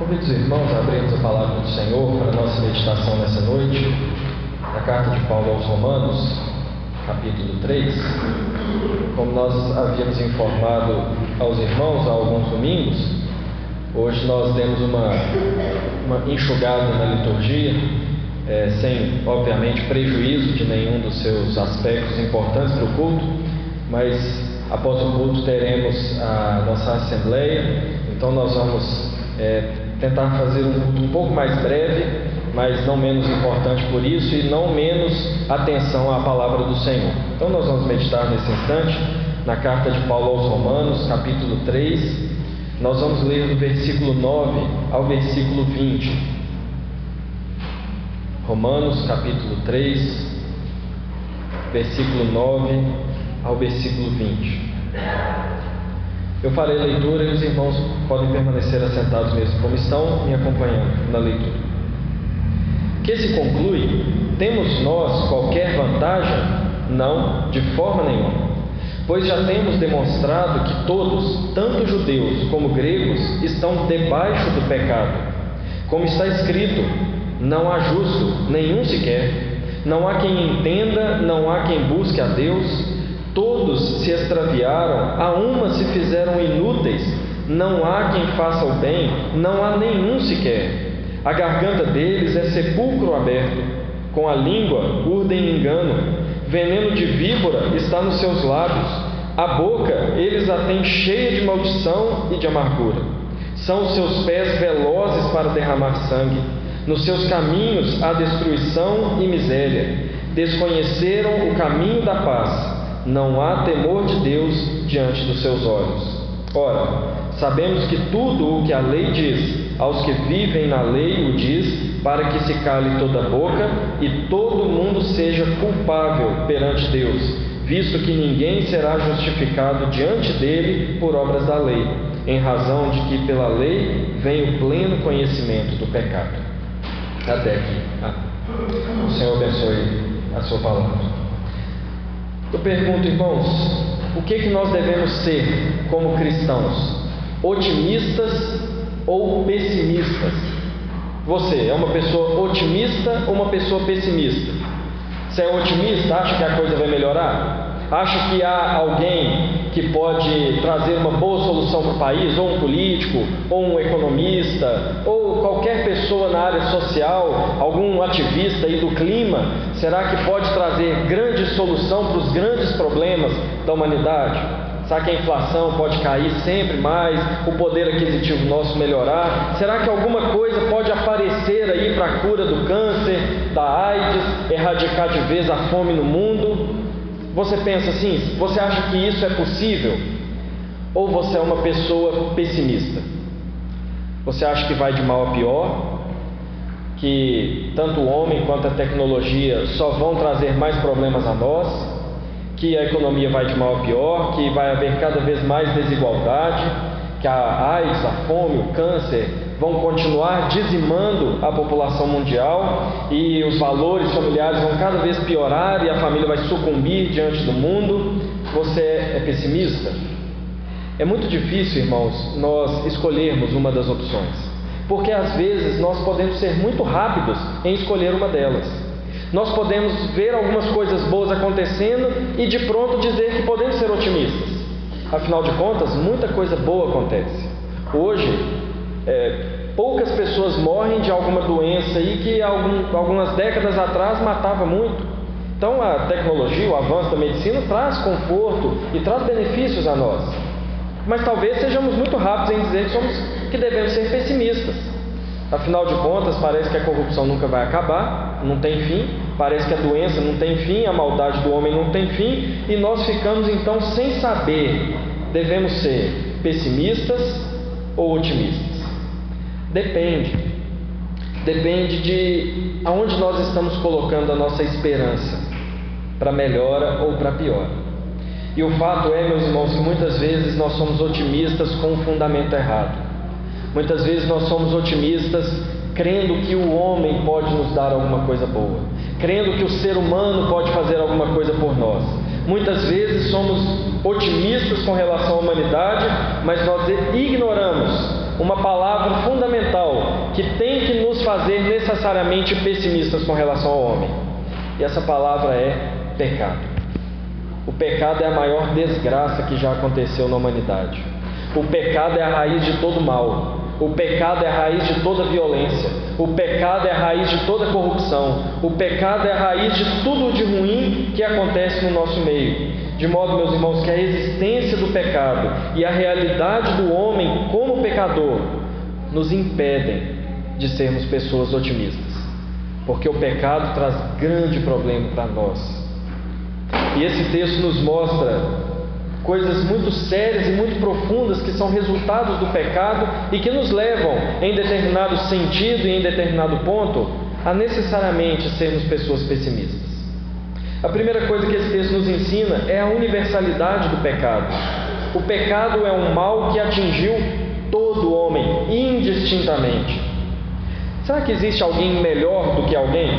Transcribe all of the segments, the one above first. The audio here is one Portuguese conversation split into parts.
Convido os irmãos a abrirmos a palavra do Senhor para a nossa meditação nessa noite, na carta de Paulo aos Romanos, capítulo 3. Como nós havíamos informado aos irmãos há alguns domingos, hoje nós temos uma, uma enxugada na liturgia, é, sem, obviamente, prejuízo de nenhum dos seus aspectos importantes para o culto, mas após o culto teremos a nossa assembleia, então nós vamos é, tentar fazer um culto um pouco mais breve, mas não menos importante por isso e não menos atenção à palavra do Senhor. Então nós vamos meditar nesse instante na carta de Paulo aos Romanos, capítulo 3. Nós vamos ler do versículo 9 ao versículo 20. Romanos, capítulo 3, versículo 9 ao versículo 20. Eu farei leitura e os irmãos podem permanecer assentados mesmo como estão, me acompanhando na leitura. Que se conclui: temos nós qualquer vantagem? Não, de forma nenhuma. Pois já temos demonstrado que todos, tanto judeus como gregos, estão debaixo do pecado. Como está escrito: não há justo, nenhum sequer. Não há quem entenda, não há quem busque a Deus. Todos se extraviaram, a uma se fizeram inúteis, não há quem faça o bem, não há nenhum sequer. A garganta deles é sepulcro aberto, com a língua urdem engano, veneno de víbora está nos seus lábios, a boca eles a têm cheia de maldição e de amargura. São os seus pés velozes para derramar sangue, nos seus caminhos há destruição e miséria. Desconheceram o caminho da paz não há temor de Deus diante dos seus olhos. Ora, sabemos que tudo o que a lei diz, aos que vivem na lei o diz, para que se cale toda a boca e todo mundo seja culpável perante Deus, visto que ninguém será justificado diante dele por obras da lei, em razão de que pela lei vem o pleno conhecimento do pecado. Até aqui. Ah. O Senhor abençoe a sua palavra. Eu pergunto, irmãos, o que, que nós devemos ser como cristãos? Otimistas ou pessimistas? Você é uma pessoa otimista ou uma pessoa pessimista? Você é otimista, acha que a coisa vai melhorar? Acha que há alguém que pode trazer uma boa solução para o país, ou um político, ou um economista, ou qualquer pessoa na área social, algum ativista aí do clima, será que pode trazer grande solução para os grandes problemas da humanidade? Será que a inflação pode cair sempre mais, o poder aquisitivo nosso melhorar? Será que alguma coisa pode aparecer aí para a cura do câncer, da AIDS, erradicar de vez a fome no mundo? Você pensa assim? Você acha que isso é possível? Ou você é uma pessoa pessimista? Você acha que vai de mal a pior? Que tanto o homem quanto a tecnologia só vão trazer mais problemas a nós? Que a economia vai de mal a pior? Que vai haver cada vez mais desigualdade? Que a AIDS, a fome, o câncer vão continuar dizimando a população mundial e os valores familiares vão cada vez piorar e a família vai sucumbir diante do mundo. Você é pessimista? É muito difícil, irmãos, nós escolhermos uma das opções, porque às vezes nós podemos ser muito rápidos em escolher uma delas. Nós podemos ver algumas coisas boas acontecendo e de pronto dizer que podemos ser otimistas. Afinal de contas, muita coisa boa acontece. Hoje, é, poucas pessoas morrem de alguma doença aí que algum, algumas décadas atrás matava muito. Então a tecnologia, o avanço da medicina traz conforto e traz benefícios a nós. Mas talvez sejamos muito rápidos em dizer que, somos, que devemos ser pessimistas. Afinal de contas, parece que a corrupção nunca vai acabar, não tem fim, parece que a doença não tem fim, a maldade do homem não tem fim, e nós ficamos então sem saber, devemos ser pessimistas ou otimistas. Depende. Depende de aonde nós estamos colocando a nossa esperança, para melhora ou para pior. E o fato é, meus irmãos, que muitas vezes nós somos otimistas com o fundamento errado. Muitas vezes nós somos otimistas crendo que o homem pode nos dar alguma coisa boa, crendo que o ser humano pode fazer alguma coisa por nós. Muitas vezes somos otimistas com relação à humanidade, mas nós ignoramos uma palavra fundamental que tem que nos fazer necessariamente pessimistas com relação ao homem. E essa palavra é pecado. O pecado é a maior desgraça que já aconteceu na humanidade. O pecado é a raiz de todo mal. O pecado é a raiz de toda violência. O pecado é a raiz de toda corrupção. O pecado é a raiz de tudo de ruim que acontece no nosso meio. De modo, meus irmãos, que a existência do pecado e a realidade do homem como pecador nos impedem de sermos pessoas otimistas. Porque o pecado traz grande problema para nós. E esse texto nos mostra coisas muito sérias e muito profundas que são resultados do pecado e que nos levam, em determinado sentido e em determinado ponto, a necessariamente sermos pessoas pessimistas. A primeira coisa que esse texto nos ensina é a universalidade do pecado. O pecado é um mal que atingiu todo homem, indistintamente. Será que existe alguém melhor do que alguém?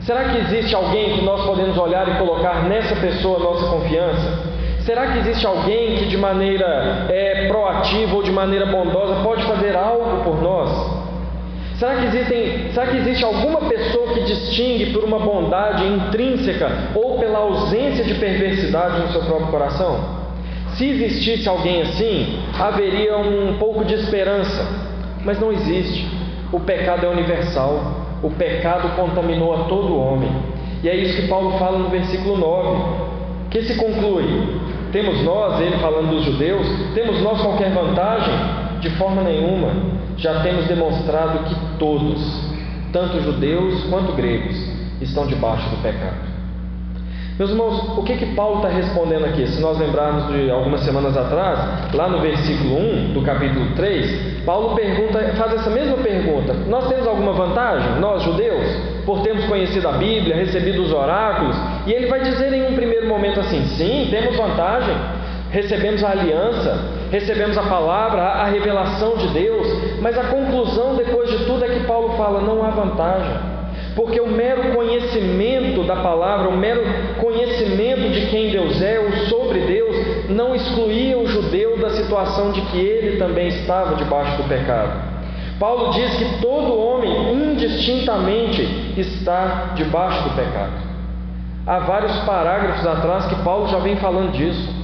Será que existe alguém que nós podemos olhar e colocar nessa pessoa nossa confiança? Será que existe alguém que de maneira é, proativa ou de maneira bondosa pode fazer algo por nós? Será que, existem, será que existe alguma pessoa que distingue por uma bondade intrínseca ou pela ausência de perversidade no seu próprio coração? Se existisse alguém assim, haveria um pouco de esperança, mas não existe. O pecado é universal, o pecado contaminou a todo homem. E é isso que Paulo fala no versículo 9, que se conclui: temos nós, ele falando dos judeus, temos nós qualquer vantagem? De forma nenhuma. Já temos demonstrado que todos, tanto judeus quanto gregos, estão debaixo do pecado. Meus irmãos, o que que Paulo está respondendo aqui? Se nós lembrarmos de algumas semanas atrás, lá no versículo 1 do capítulo 3, Paulo pergunta, faz essa mesma pergunta: Nós temos alguma vantagem, nós judeus? por termos conhecido a Bíblia, recebido os oráculos, e ele vai dizer em um primeiro momento assim: sim, temos vantagem, recebemos a aliança, recebemos a palavra, a revelação de Deus, mas a conclusão depois de tudo é que Paulo fala: não há vantagem. Porque o mero conhecimento da palavra, o mero conhecimento de quem Deus é, ou sobre Deus, não excluía o judeu da situação de que ele também estava debaixo do pecado. Paulo diz que todo homem indistintamente está debaixo do pecado. Há vários parágrafos atrás que Paulo já vem falando disso.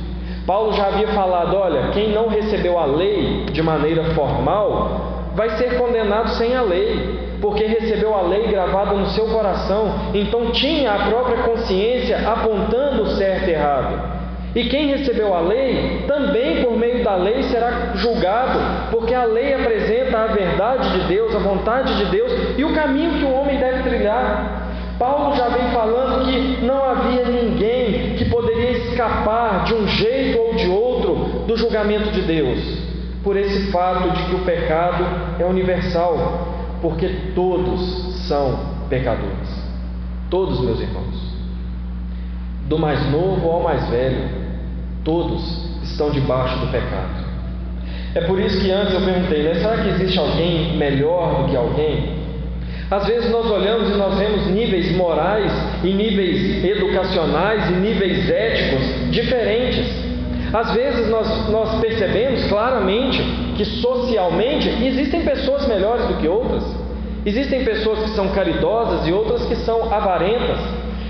Paulo já havia falado: olha, quem não recebeu a lei de maneira formal vai ser condenado sem a lei, porque recebeu a lei gravada no seu coração, então tinha a própria consciência apontando o certo e errado. E quem recebeu a lei, também por meio da lei será julgado, porque a lei apresenta a verdade de Deus, a vontade de Deus e o caminho que o homem deve trilhar. Paulo já vem falando que não havia ninguém que escapar de um jeito ou de outro do julgamento de Deus, por esse fato de que o pecado é universal, porque todos são pecadores. Todos, meus irmãos. Do mais novo ao mais velho, Todos estão debaixo do pecado. É por isso que antes eu perguntei, né, será que existe alguém melhor do que alguém? Às vezes nós olhamos e nós vemos níveis morais e níveis educacionais e níveis éticos diferentes. Às vezes nós, nós percebemos claramente que socialmente existem pessoas melhores do que outras. Existem pessoas que são caridosas e outras que são avarentas.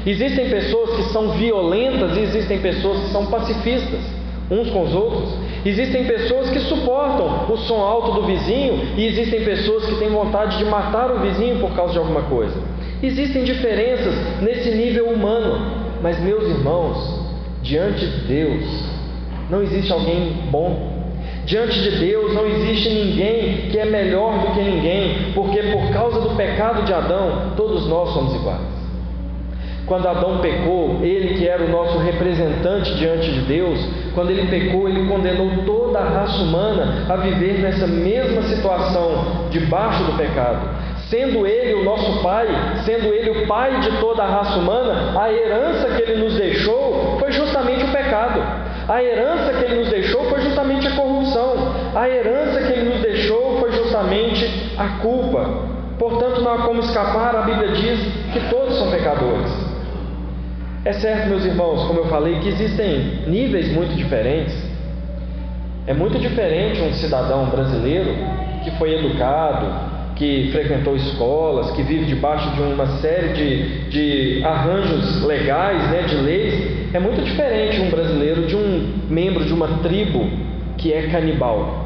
Existem pessoas que são violentas e existem pessoas que são pacifistas uns com os outros. Existem pessoas que suportam o som alto do vizinho e existem pessoas que têm vontade de matar o vizinho por causa de alguma coisa. Existem diferenças nesse nível humano, mas meus irmãos, diante de Deus não existe alguém bom. Diante de Deus não existe ninguém que é melhor do que ninguém, porque por causa do pecado de Adão, todos nós somos iguais. Quando Adão pecou, ele que era o nosso representante diante de Deus, quando ele pecou, ele condenou toda a raça humana a viver nessa mesma situação, debaixo do pecado. Sendo ele o nosso pai, sendo ele o pai de toda a raça humana, a herança que ele nos deixou foi justamente o pecado. A herança que ele nos deixou foi justamente a corrupção. A herança que ele nos deixou foi justamente a culpa. Portanto, não há como escapar, a Bíblia diz que todos são pecadores. É certo, meus irmãos, como eu falei, que existem níveis muito diferentes. É muito diferente um cidadão brasileiro que foi educado, que frequentou escolas, que vive debaixo de uma série de, de arranjos legais, né, de leis, é muito diferente um brasileiro de um membro de uma tribo que é canibal.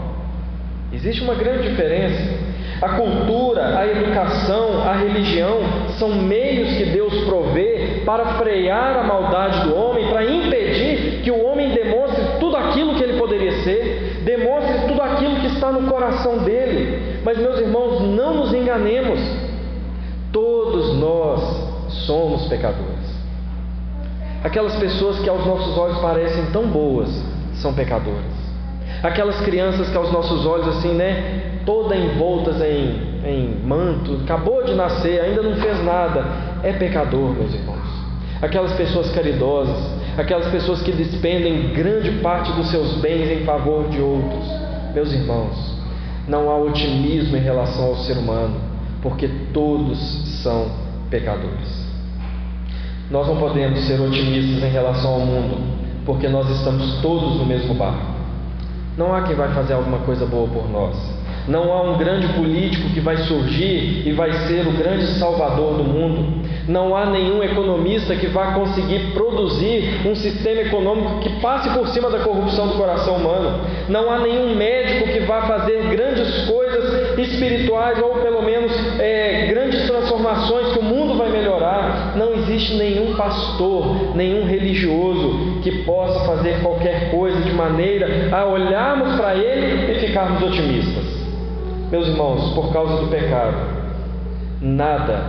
Existe uma grande diferença. A cultura, a educação, a religião são meios que Deus provê para frear a maldade do homem, para impedir que o homem demonstre tudo aquilo que ele poderia ser, demonstre tudo aquilo que está no coração dele. Mas, meus irmãos, não nos enganemos, todos nós somos pecadores. Aquelas pessoas que aos nossos olhos parecem tão boas são pecadoras. Aquelas crianças que aos nossos olhos, assim, né, toda envoltas em, em manto, acabou de nascer, ainda não fez nada, é pecador, meus irmãos. Aquelas pessoas caridosas, aquelas pessoas que despendem grande parte dos seus bens em favor de outros, meus irmãos, não há otimismo em relação ao ser humano, porque todos são pecadores. Nós não podemos ser otimistas em relação ao mundo, porque nós estamos todos no mesmo barco. Não há quem vai fazer alguma coisa boa por nós. Não há um grande político que vai surgir e vai ser o grande salvador do mundo. Não há nenhum economista que vá conseguir produzir um sistema econômico que passe por cima da corrupção do coração humano. Não há nenhum médico que vá fazer grandes coisas espirituais ou pelo menos é, grandes transformações que o mundo vai melhorar. Existe nenhum pastor, nenhum religioso que possa fazer qualquer coisa de maneira a olharmos para ele e ficarmos otimistas. Meus irmãos, por causa do pecado, nada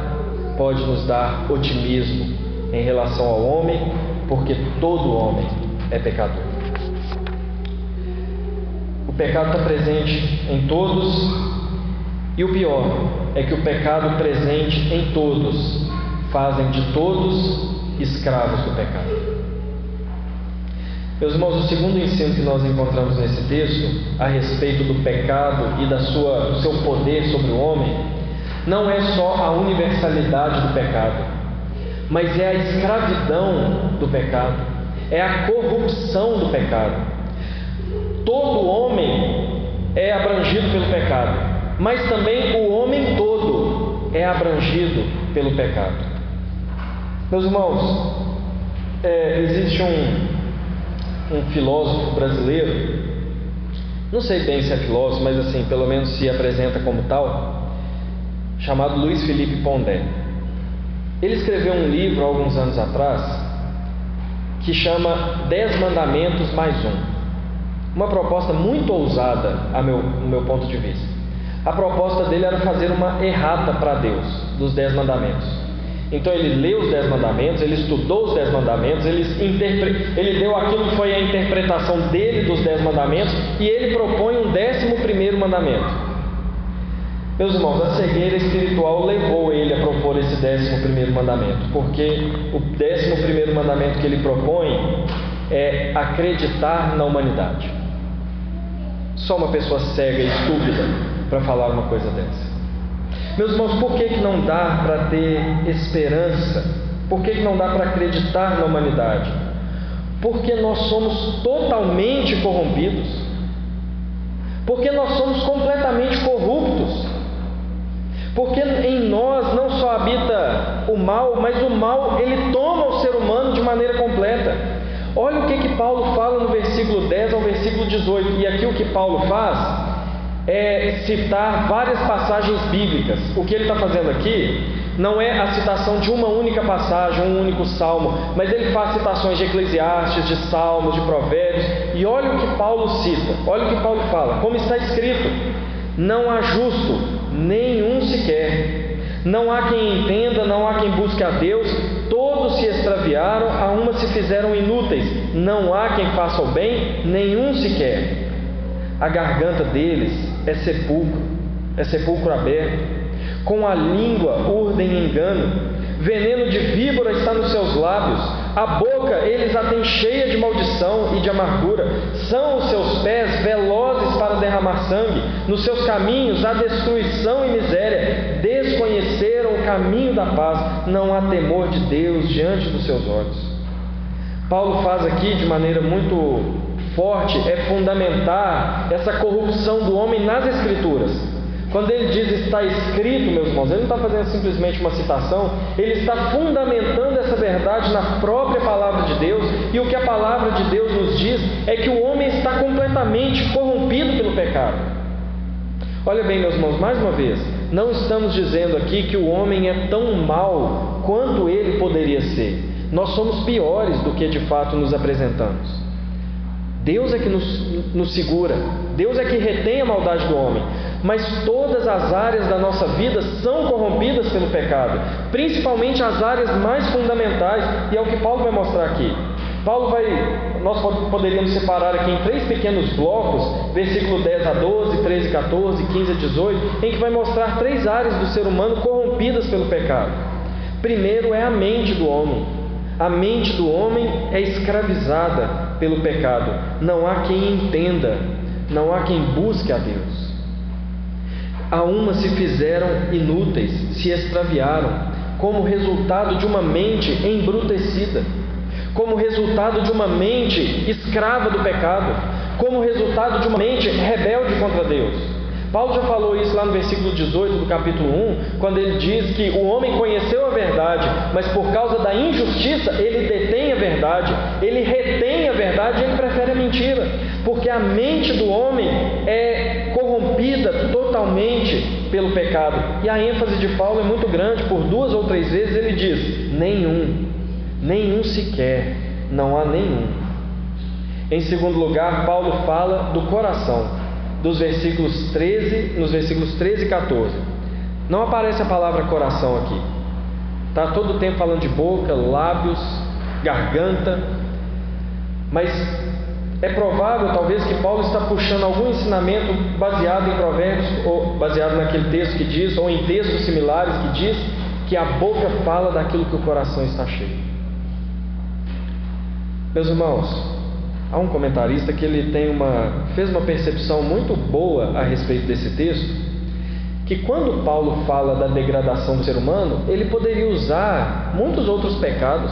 pode nos dar otimismo em relação ao homem, porque todo homem é pecador. O pecado está presente em todos, e o pior é que o pecado presente em todos fazem de todos escravos do pecado. Meus irmãos, o segundo ensino que nós encontramos nesse texto, a respeito do pecado e da sua, do seu poder sobre o homem, não é só a universalidade do pecado, mas é a escravidão do pecado, é a corrupção do pecado. Todo homem é abrangido pelo pecado, mas também o homem todo é abrangido pelo pecado. Meus irmãos, é, existe um, um filósofo brasileiro, não sei bem se é filósofo, mas assim, pelo menos se apresenta como tal, chamado Luiz Felipe Pondé. Ele escreveu um livro alguns anos atrás que chama Dez Mandamentos mais um. Uma proposta muito ousada, a meu, no meu ponto de vista. A proposta dele era fazer uma errata para Deus dos Dez Mandamentos. Então ele leu os Dez Mandamentos, ele estudou os Dez Mandamentos, ele, interpre... ele deu aquilo que foi a interpretação dele dos Dez Mandamentos e ele propõe um décimo primeiro mandamento. Meus irmãos, a cegueira espiritual levou ele a propor esse décimo primeiro mandamento, porque o décimo primeiro mandamento que ele propõe é acreditar na humanidade. Só uma pessoa cega e estúpida para falar uma coisa dessa. Meus irmãos, por que, que não dá para ter esperança? Por que, que não dá para acreditar na humanidade? Porque nós somos totalmente corrompidos. Porque nós somos completamente corruptos. Porque em nós não só habita o mal, mas o mal ele toma o ser humano de maneira completa. Olha o que, que Paulo fala no versículo 10 ao versículo 18. E aqui o que Paulo faz é citar várias passagens bíblicas. O que ele está fazendo aqui não é a citação de uma única passagem, um único salmo, mas ele faz citações de Eclesiastes, de Salmos, de Provérbios. E olha o que Paulo cita, olha o que Paulo fala, como está escrito: não há justo, nenhum sequer. Não há quem entenda, não há quem busque a Deus, todos se extraviaram, a uma se fizeram inúteis, não há quem faça o bem, nenhum sequer. A garganta deles é sepulcro, é sepulcro aberto. Com a língua urdem engano. Veneno de víbora está nos seus lábios. A boca eles a têm cheia de maldição e de amargura. São os seus pés velozes para derramar sangue. Nos seus caminhos há destruição e miséria. Desconheceram o caminho da paz. Não há temor de Deus diante dos seus olhos. Paulo faz aqui de maneira muito forte é fundamentar essa corrupção do homem nas Escrituras, Quando ele diz está escrito, meus irmãos, ele não está fazendo simplesmente uma citação, ele está fundamentando essa verdade na própria palavra de Deus, e o que a palavra de Deus nos diz é que o homem está completamente corrompido pelo pecado. Olha bem, meus irmãos, mais uma vez, não estamos dizendo aqui que o homem é tão mau quanto ele poderia ser. Nós somos piores do que de fato nos apresentamos. Deus é que nos, nos, segura, Deus é que retém a maldade do homem. Mas todas as áreas da nossa vida são corrompidas pelo pecado, principalmente as áreas mais fundamentais, e é o que Paulo vai mostrar aqui. Paulo vai, nós poderíamos separar aqui em três pequenos blocos, versículo 10 a 12, 13 a 14, 15 a 18, em que vai mostrar três áreas do ser humano corrompidas pelo pecado. Primeiro é a mente do homem. A mente do homem é escravizada pelo pecado. Não há quem entenda, não há quem busque a Deus. A uma se fizeram inúteis, se extraviaram, como resultado de uma mente embrutecida como resultado de uma mente escrava do pecado, como resultado de uma mente rebelde contra Deus. Paulo já falou isso lá no versículo 18 do capítulo 1, quando ele diz que o homem conheceu a verdade, mas por causa da injustiça ele detém a verdade, ele retém a verdade e ele prefere a mentira, porque a mente do homem é corrompida totalmente pelo pecado. E a ênfase de Paulo é muito grande, por duas ou três vezes ele diz: nenhum nenhum sequer, não há nenhum. Em segundo lugar, Paulo fala do coração, dos versículos 13, nos versículos 13 e 14. Não aparece a palavra coração aqui. Está todo o tempo falando de boca, lábios, garganta, mas é provável, talvez, que Paulo está puxando algum ensinamento baseado em provérbios, ou baseado naquele texto que diz, ou em textos similares que diz que a boca fala daquilo que o coração está cheio. Meus irmãos, há um comentarista que ele tem uma fez uma percepção muito boa a respeito desse texto, que quando Paulo fala da degradação do ser humano, ele poderia usar muitos outros pecados.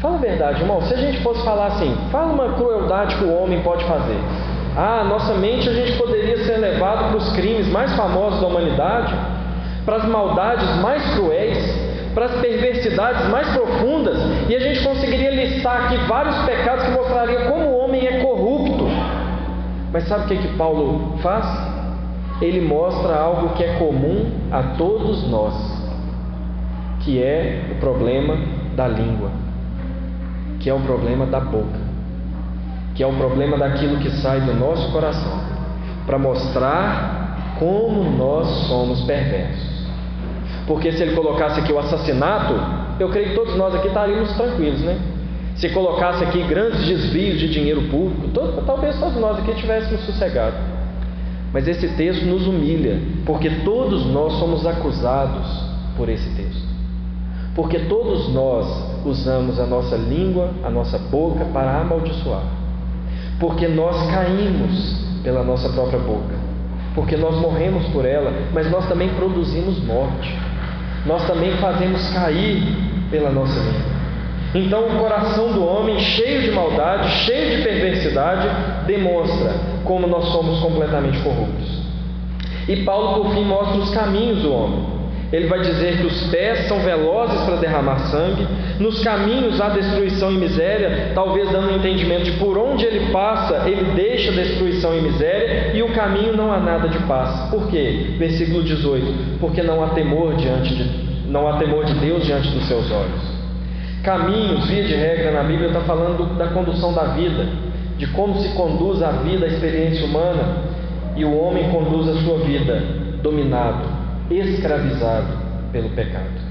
Fala a verdade, irmão. Se a gente fosse falar assim, fala uma crueldade que o homem pode fazer. Ah, nossa mente a gente poderia ser levado para os crimes mais famosos da humanidade, para as maldades mais cruéis, para as perversidades mais profundas, e a gente conseguiria listar aqui vários pecados que mostrariam como o homem é corrupto. Mas sabe o que, que Paulo faz? Ele mostra algo que é comum a todos nós, que é o problema da língua, que é o problema da boca, que é o problema daquilo que sai do nosso coração, para mostrar como nós somos perversos. Porque se ele colocasse aqui o assassinato, eu creio que todos nós aqui estaríamos tranquilos, né? Se colocasse aqui grandes desvios de dinheiro público, todo, talvez todos nós aqui estivéssemos sossegados. Mas esse texto nos humilha, porque todos nós somos acusados por esse texto. Porque todos nós usamos a nossa língua, a nossa boca para amaldiçoar. Porque nós caímos pela nossa própria boca. Porque nós morremos por ela, mas nós também produzimos morte nós também fazemos cair pela nossa língua. Então, o coração do homem, cheio de maldade, cheio de perversidade, demonstra como nós somos completamente corruptos. E Paulo, por fim, mostra os caminhos do homem. Ele vai dizer que os pés são velozes para derramar sangue, nos caminhos há destruição e miséria, talvez dando um entendimento de por onde ele passa, ele deixa destruição e miséria, e o caminho não há nada de paz. Por quê? Versículo 18: Porque não há temor diante de não há temor de Deus diante dos seus olhos. Caminhos, via de regra na Bíblia, está falando da condução da vida, de como se conduz a vida, a experiência humana, e o homem conduz a sua vida dominado, escravizado pelo pecado.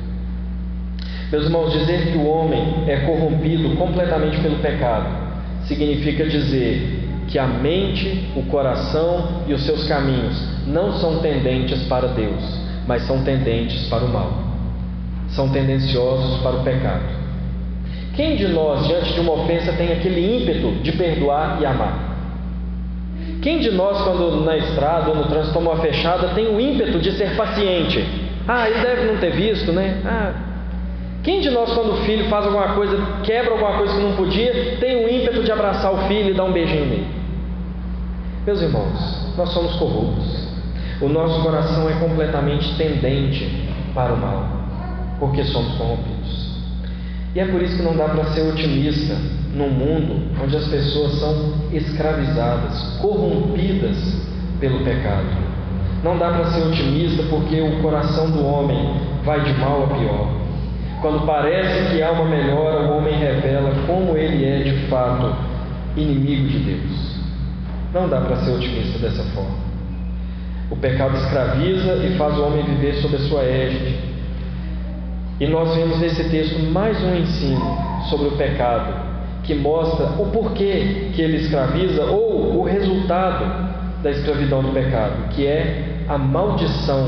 Meus irmãos, dizer que o homem é corrompido completamente pelo pecado significa dizer que a mente, o coração e os seus caminhos não são tendentes para Deus, mas são tendentes para o mal. São tendenciosos para o pecado. Quem de nós, diante de uma ofensa, tem aquele ímpeto de perdoar e amar? Quem de nós, quando na estrada ou no trânsito toma uma fechada, tem o ímpeto de ser paciente? Ah, ele deve não ter visto, né? Ah. Quem de nós, quando o filho faz alguma coisa, quebra alguma coisa que não podia, tem o ímpeto de abraçar o filho e dar um beijinho nele? Meus irmãos, nós somos corruptos. O nosso coração é completamente tendente para o mal, porque somos corrompidos. E é por isso que não dá para ser otimista num mundo onde as pessoas são escravizadas, corrompidas pelo pecado. Não dá para ser otimista porque o coração do homem vai de mal a pior. Quando parece que há uma melhora, o homem revela como ele é de fato inimigo de Deus. Não dá para ser otimista dessa forma. O pecado escraviza e faz o homem viver sob a sua égide. E nós vemos nesse texto mais um ensino sobre o pecado, que mostra o porquê que ele escraviza ou o resultado da escravidão do pecado, que é a maldição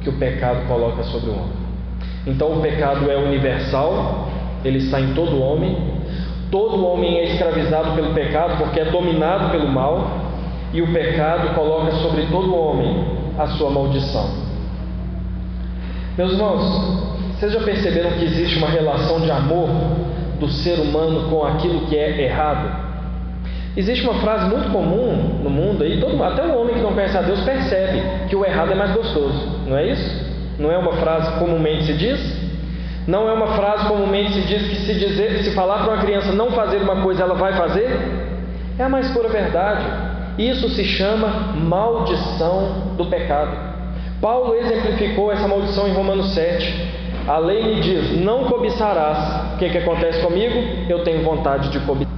que o pecado coloca sobre o homem. Então o pecado é universal, ele está em todo homem. Todo homem é escravizado pelo pecado porque é dominado pelo mal, e o pecado coloca sobre todo homem a sua maldição. Meus irmãos, vocês já perceberam que existe uma relação de amor do ser humano com aquilo que é errado? Existe uma frase muito comum no mundo aí, todo, até o homem que não conhece a Deus percebe que o errado é mais gostoso, não é isso? Não é uma frase comumente se diz? Não é uma frase comumente se diz que se dizer, se falar para uma criança não fazer uma coisa, ela vai fazer? É a mais pura verdade. Isso se chama maldição do pecado. Paulo exemplificou essa maldição em Romanos 7. A lei me diz: não cobiçarás. O que, que acontece comigo? Eu tenho vontade de cobiçar.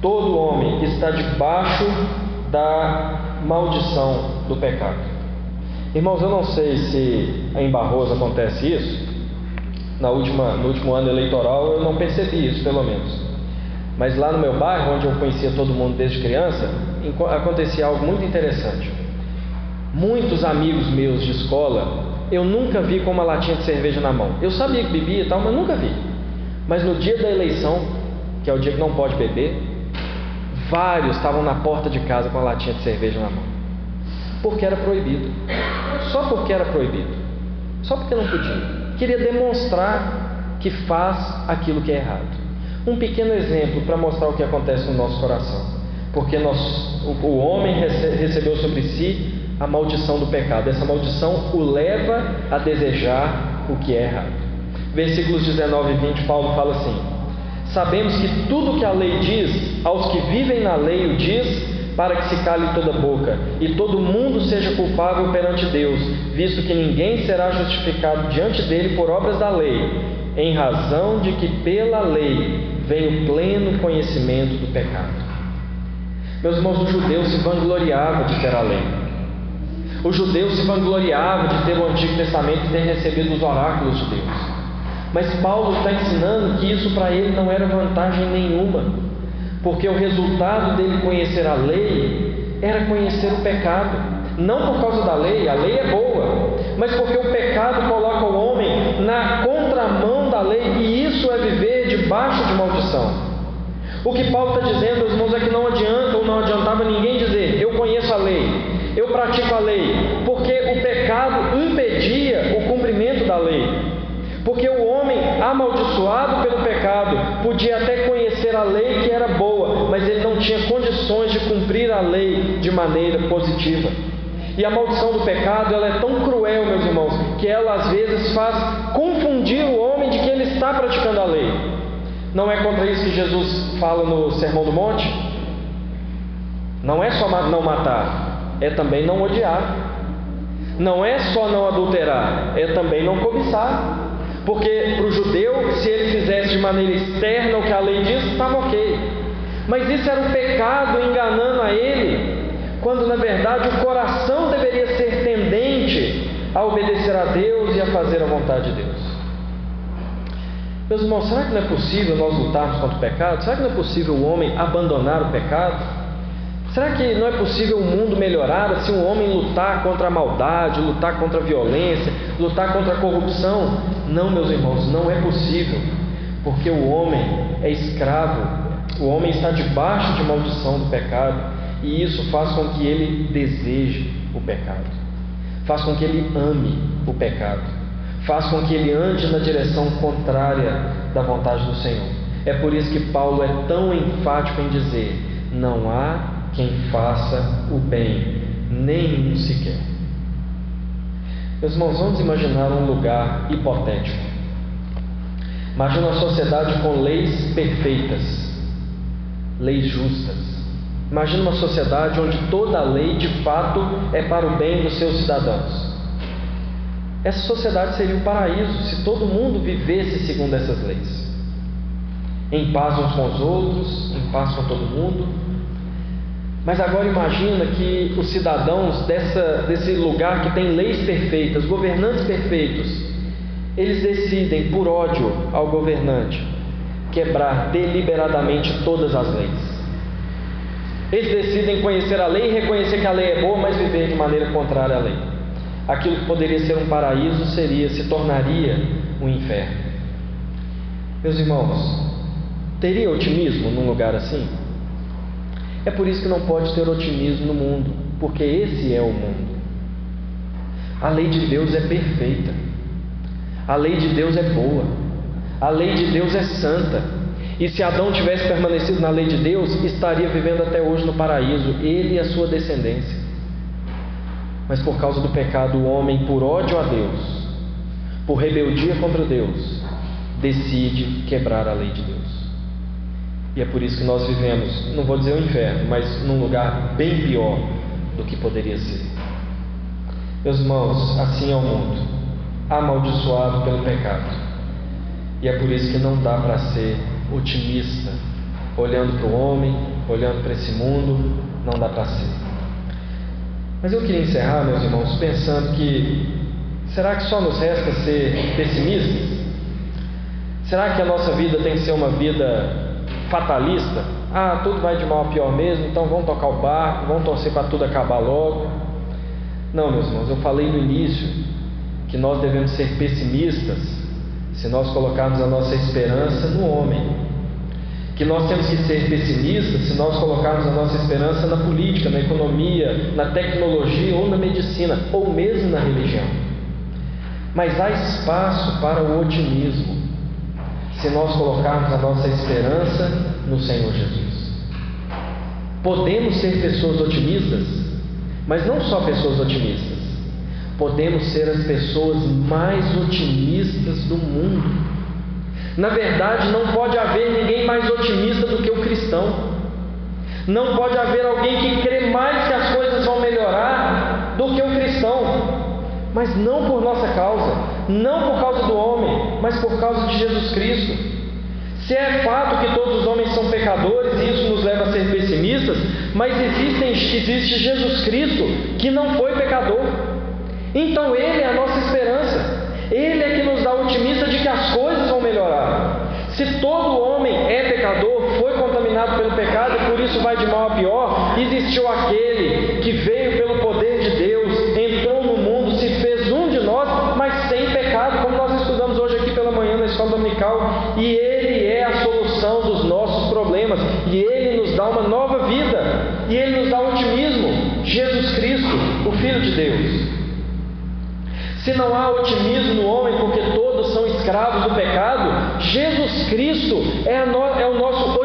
Todo homem está debaixo da maldição do pecado. Irmãos, eu não sei se em Barroso acontece isso. Na última, no último ano eleitoral eu não percebi isso, pelo menos. Mas lá no meu bairro, onde eu conhecia todo mundo desde criança, acontecia algo muito interessante. Muitos amigos meus de escola eu nunca vi com uma latinha de cerveja na mão. Eu sabia que bebia e tal, mas nunca vi. Mas no dia da eleição, que é o dia que não pode beber, vários estavam na porta de casa com a latinha de cerveja na mão. Porque era proibido. Só porque era proibido. Só porque não podia. Queria demonstrar que faz aquilo que é errado. Um pequeno exemplo para mostrar o que acontece no nosso coração. Porque nós, o, o homem rece, recebeu sobre si a maldição do pecado. Essa maldição o leva a desejar o que é errado. Versículos 19 e 20, Paulo fala assim: Sabemos que tudo que a lei diz, aos que vivem na lei o diz, para que se cale toda boca e todo mundo seja culpável perante Deus, visto que ninguém será justificado diante dele por obras da lei, em razão de que pela lei vem o pleno conhecimento do pecado. Meus irmãos, o judeu se vangloriava de ter a lei. Os judeus se vangloriavam de ter o Antigo Testamento e ter recebido os oráculos de Deus. Mas Paulo está ensinando que isso para ele não era vantagem nenhuma, porque o resultado dele conhecer a lei era conhecer o pecado. Não por causa da lei, a lei é boa, mas porque o pecado coloca o homem na contramão da lei e isso é viver debaixo de maldição. O que Paulo está dizendo, irmãos, é que não adianta ou não adiantava ninguém dizer, eu conheço a lei, eu pratico a lei, porque o pecado impedia o cumprimento da lei. Porque o homem amaldiçoado pelo pecado podia até conhecer a lei que era boa, mas ele não tinha condições de cumprir a lei de maneira positiva. E a maldição do pecado ela é tão cruel, meus irmãos, que ela às vezes faz confundir o homem de que ele está praticando a lei. Não é contra isso que Jesus fala no Sermão do Monte? Não é só não matar, é também não odiar. Não é só não adulterar, é também não cobiçar. Porque para o judeu, se ele fizesse de maneira externa o que a lei diz, estava ok. Mas isso era um pecado enganando a ele, quando na verdade o coração deveria ser tendente a obedecer a Deus e a fazer a vontade de Deus. Meus irmãos, será que não é possível nós lutarmos contra o pecado? Será que não é possível o homem abandonar o pecado? Será que não é possível o mundo melhorar se um homem lutar contra a maldade, lutar contra a violência, lutar contra a corrupção? Não, meus irmãos, não é possível, porque o homem é escravo, o homem está debaixo de maldição do pecado e isso faz com que ele deseje o pecado, faz com que ele ame o pecado, faz com que ele ande na direção contrária da vontade do Senhor. É por isso que Paulo é tão enfático em dizer: não há quem faça o bem, nenhum sequer. Meus irmãos, vamos imaginar um lugar hipotético. Imagina uma sociedade com leis perfeitas, leis justas. Imagina uma sociedade onde toda lei de fato é para o bem dos seus cidadãos. Essa sociedade seria um paraíso se todo mundo vivesse segundo essas leis. Em paz uns com os outros, em paz com todo mundo. Mas agora imagina que os cidadãos dessa, desse lugar que tem leis perfeitas, governantes perfeitos, eles decidem, por ódio ao governante, quebrar deliberadamente todas as leis. Eles decidem conhecer a lei e reconhecer que a lei é boa, mas viver de maneira contrária à lei aquilo que poderia ser um paraíso seria, se tornaria um inferno. Meus irmãos, teria otimismo num lugar assim? É por isso que não pode ter otimismo no mundo, porque esse é o mundo. A lei de Deus é perfeita, a lei de Deus é boa, a lei de Deus é santa. E se Adão tivesse permanecido na lei de Deus, estaria vivendo até hoje no paraíso, ele e a sua descendência. Mas por causa do pecado, o homem, por ódio a Deus, por rebeldia contra Deus, decide quebrar a lei de Deus. E é por isso que nós vivemos, não vou dizer o inferno, mas num lugar bem pior do que poderia ser. Meus irmãos, assim é o mundo, amaldiçoado pelo pecado. E é por isso que não dá para ser otimista, olhando para o homem, olhando para esse mundo, não dá para ser. Mas eu queria encerrar, meus irmãos, pensando que será que só nos resta ser pessimistas? Será que a nossa vida tem que ser uma vida fatalista? Ah, tudo vai de mal a pior mesmo, então vamos tocar o barco, vamos torcer para tudo acabar logo. Não, meus irmãos, eu falei no início que nós devemos ser pessimistas se nós colocarmos a nossa esperança no homem que nós temos que ser pessimistas se nós colocarmos a nossa esperança na política, na economia, na tecnologia ou na medicina, ou mesmo na religião. Mas há espaço para o otimismo se nós colocarmos a nossa esperança no Senhor Jesus. Podemos ser pessoas otimistas, mas não só pessoas otimistas. Podemos ser as pessoas mais otimistas do mundo. Na verdade, não pode haver ninguém mais otimista do que o cristão. Não pode haver alguém que crê mais que as coisas vão melhorar do que o cristão. Mas não por nossa causa, não por causa do homem, mas por causa de Jesus Cristo. Se é fato que todos os homens são pecadores e isso nos leva a ser pessimistas, mas existem, existe Jesus Cristo que não foi pecador. Então Ele é a nossa esperança. Ele é que nos dá otimista de que as coisas vão melhorar. Se todo homem é pecador, foi contaminado pelo pecado e por isso vai de mal a pior, existiu aquele que veio pelo poder de Deus, dominical, e ele é a solução dos nossos problemas, e ele nos dá uma nova vida, e ele nos dá otimismo. Jesus Cristo, o Filho de Deus. Se não há otimismo no homem, porque todos são escravos do pecado, Jesus Cristo é, no, é o nosso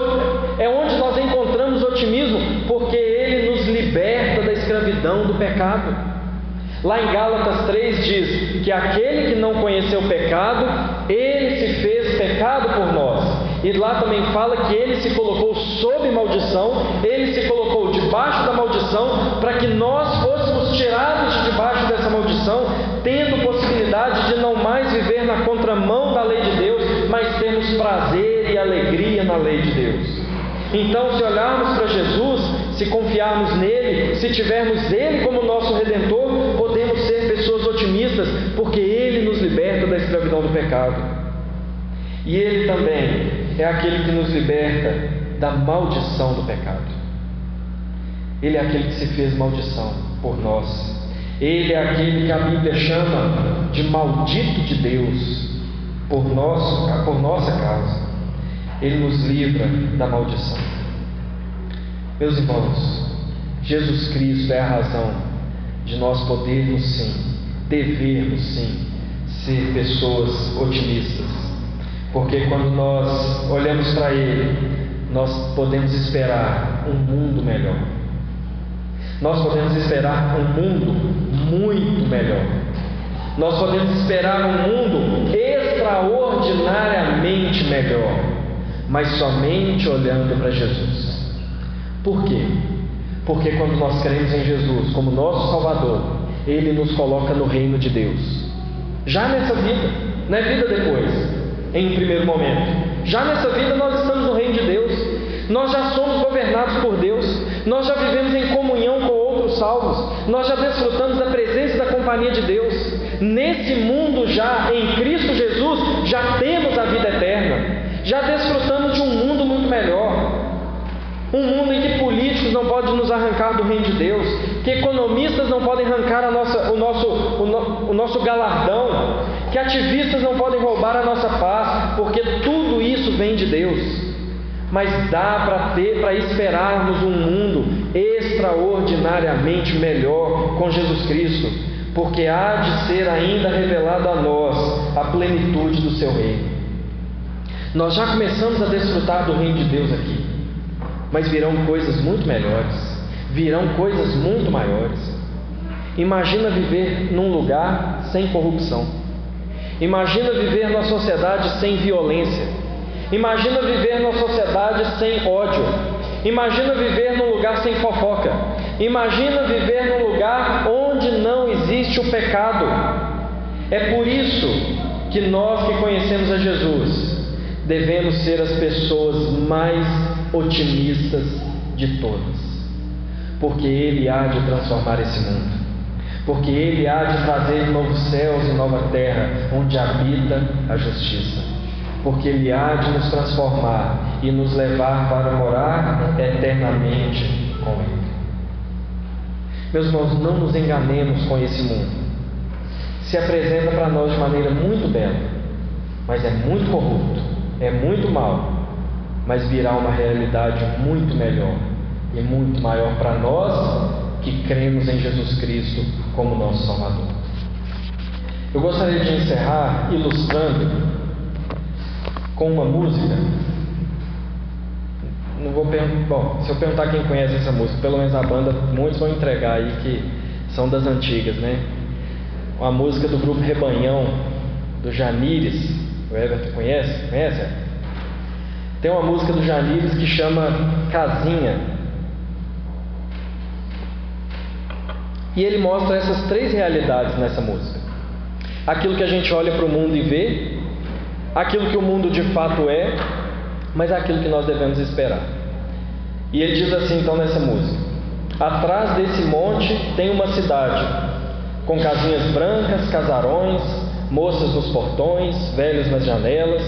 é onde nós encontramos otimismo, porque Ele nos liberta da escravidão do pecado. Lá em Gálatas 3 diz que aquele que não conheceu o pecado, ele se fez pecado por nós. E lá também fala que ele se colocou sob maldição, ele se colocou debaixo da maldição, para que nós fôssemos tirados de debaixo dessa maldição, tendo possibilidade de não mais viver na contramão da lei de Deus, mas termos prazer e alegria na lei de Deus. Então, se olharmos para Jesus, se confiarmos nele, se tivermos ele como nosso redentor, podemos ser pessoas otimistas, porque ele nos liberta da escravidão do pecado. E ele também é aquele que nos liberta da maldição do pecado. Ele é aquele que se fez maldição por nós ele é aquele que a Bíblia chama de maldito de Deus por, nosso, por nossa causa. Ele nos livra da maldição. Meus irmãos, Jesus Cristo é a razão de nós podermos sim, devermos sim, ser pessoas otimistas. Porque quando nós olhamos para Ele, nós podemos esperar um mundo melhor nós podemos esperar um mundo muito melhor. Nós podemos esperar um mundo extraordinariamente melhor, mas somente olhando para Jesus. Por quê? Porque quando nós cremos em Jesus como nosso Salvador, Ele nos coloca no reino de Deus. Já nessa vida, não é vida depois, em um primeiro momento. Já nessa vida nós estamos no reino de Deus. Nós já somos governados por Deus. Nós já vivemos em comunhão com outros salvos. Nós já desfrutamos da presença e da companhia de Deus. Nesse mundo já, em Cristo Jesus, já temos a vida eterna. Já desfrutamos de um mundo muito melhor. Um mundo em que políticos não podem nos arrancar do reino de Deus, que economistas não podem arrancar nossa, o, nosso, o, no, o nosso galardão, que ativistas não podem roubar a nossa paz, porque tudo isso vem de Deus. Mas dá para ter, para esperarmos um mundo extraordinariamente melhor com Jesus Cristo, porque há de ser ainda revelado a nós a plenitude do seu reino. Nós já começamos a desfrutar do reino de Deus aqui mas virão coisas muito melhores, virão coisas muito maiores. Imagina viver num lugar sem corrupção. Imagina viver numa sociedade sem violência. Imagina viver numa sociedade sem ódio. Imagina viver num lugar sem fofoca. Imagina viver num lugar onde não existe o pecado. É por isso que nós que conhecemos a Jesus devemos ser as pessoas mais otimistas de todas, porque Ele há de transformar esse mundo, porque Ele há de trazer novos céus e nova terra, onde habita a justiça, porque Ele há de nos transformar e nos levar para morar eternamente com Ele. Meus irmãos, não nos enganemos com esse mundo. Se apresenta para nós de maneira muito bela, mas é muito corrupto, é muito mal mas virá uma realidade muito melhor e muito maior para nós que cremos em Jesus Cristo como nosso Salvador. Eu gostaria de encerrar ilustrando com uma música. Não vou Bom, se eu perguntar quem conhece essa música, pelo menos a banda, muitos vão entregar aí que são das antigas, né? Uma música do grupo Rebanhão, do Janires. O Everton conhece? Conhece? Tem uma música do Janires que chama Casinha. E ele mostra essas três realidades nessa música: aquilo que a gente olha para o mundo e vê, aquilo que o mundo de fato é, mas aquilo que nós devemos esperar. E ele diz assim então nessa música: Atrás desse monte tem uma cidade, com casinhas brancas, casarões, moças nos portões, velhos nas janelas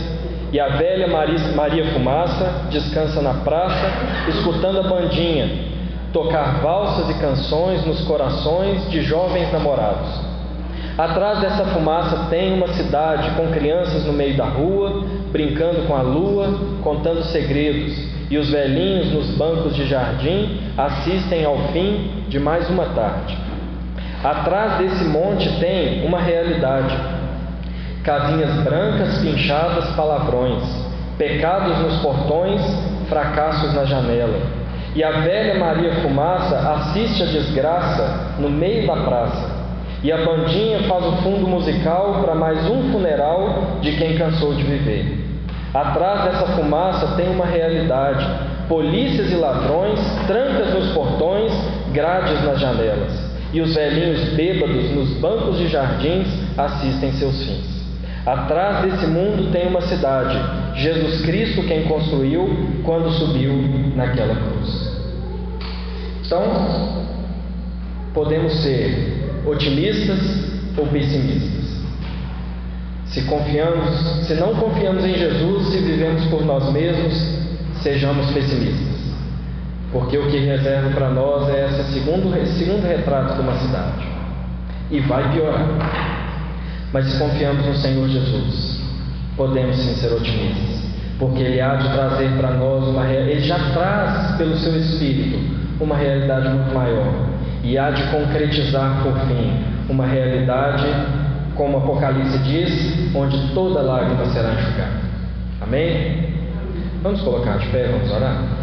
e a velha Maria Fumaça descansa na praça, escutando a bandinha tocar valsas e canções nos corações de jovens namorados. Atrás dessa fumaça tem uma cidade com crianças no meio da rua, brincando com a lua, contando segredos, e os velhinhos nos bancos de jardim assistem ao fim de mais uma tarde. Atrás desse monte tem uma realidade casinhas brancas pinchadas palavrões, pecados nos portões, fracassos na janela. E a velha Maria Fumaça assiste a desgraça no meio da praça. E a bandinha faz o fundo musical para mais um funeral de quem cansou de viver. Atrás dessa fumaça tem uma realidade: polícias e ladrões, trancas nos portões, grades nas janelas. E os velhinhos bêbados nos bancos de jardins assistem seus fins. Atrás desse mundo tem uma cidade, Jesus Cristo quem construiu quando subiu naquela cruz. Então, podemos ser otimistas ou pessimistas. Se confiamos, se não confiamos em Jesus, se vivemos por nós mesmos, sejamos pessimistas. Porque o que reserva para nós é esse segundo, segundo retrato de uma cidade. E vai piorar. Mas se confiamos no Senhor Jesus, podemos sim ser otimistas, porque Ele há de trazer para nós uma Ele já traz pelo seu Espírito uma realidade muito maior e há de concretizar por fim uma realidade, como o Apocalipse diz, onde toda lágrima será enxugada. Amém? Vamos colocar de pé, vamos orar?